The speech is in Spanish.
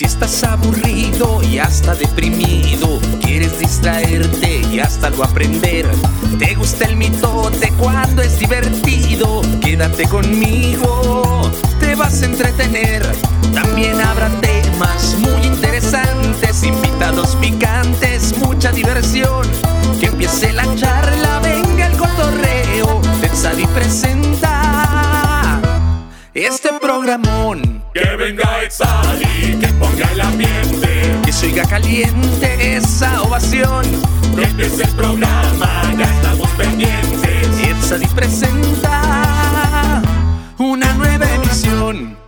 Estás aburrido y hasta deprimido. Quieres distraerte y hasta lo aprender. Te gusta el mitote cuando es divertido. Quédate conmigo, te vas a entretener. También habrá temas muy interesantes, invitados picantes, mucha diversión. Que empiece la charla, venga el cotorreo. Tetzadi presenta este programón. Que venga Exadi, que ponga el ambiente. Que siga caliente esa ovación. Este es el programa, ya estamos pendientes. Y Exadi presenta una nueva emisión.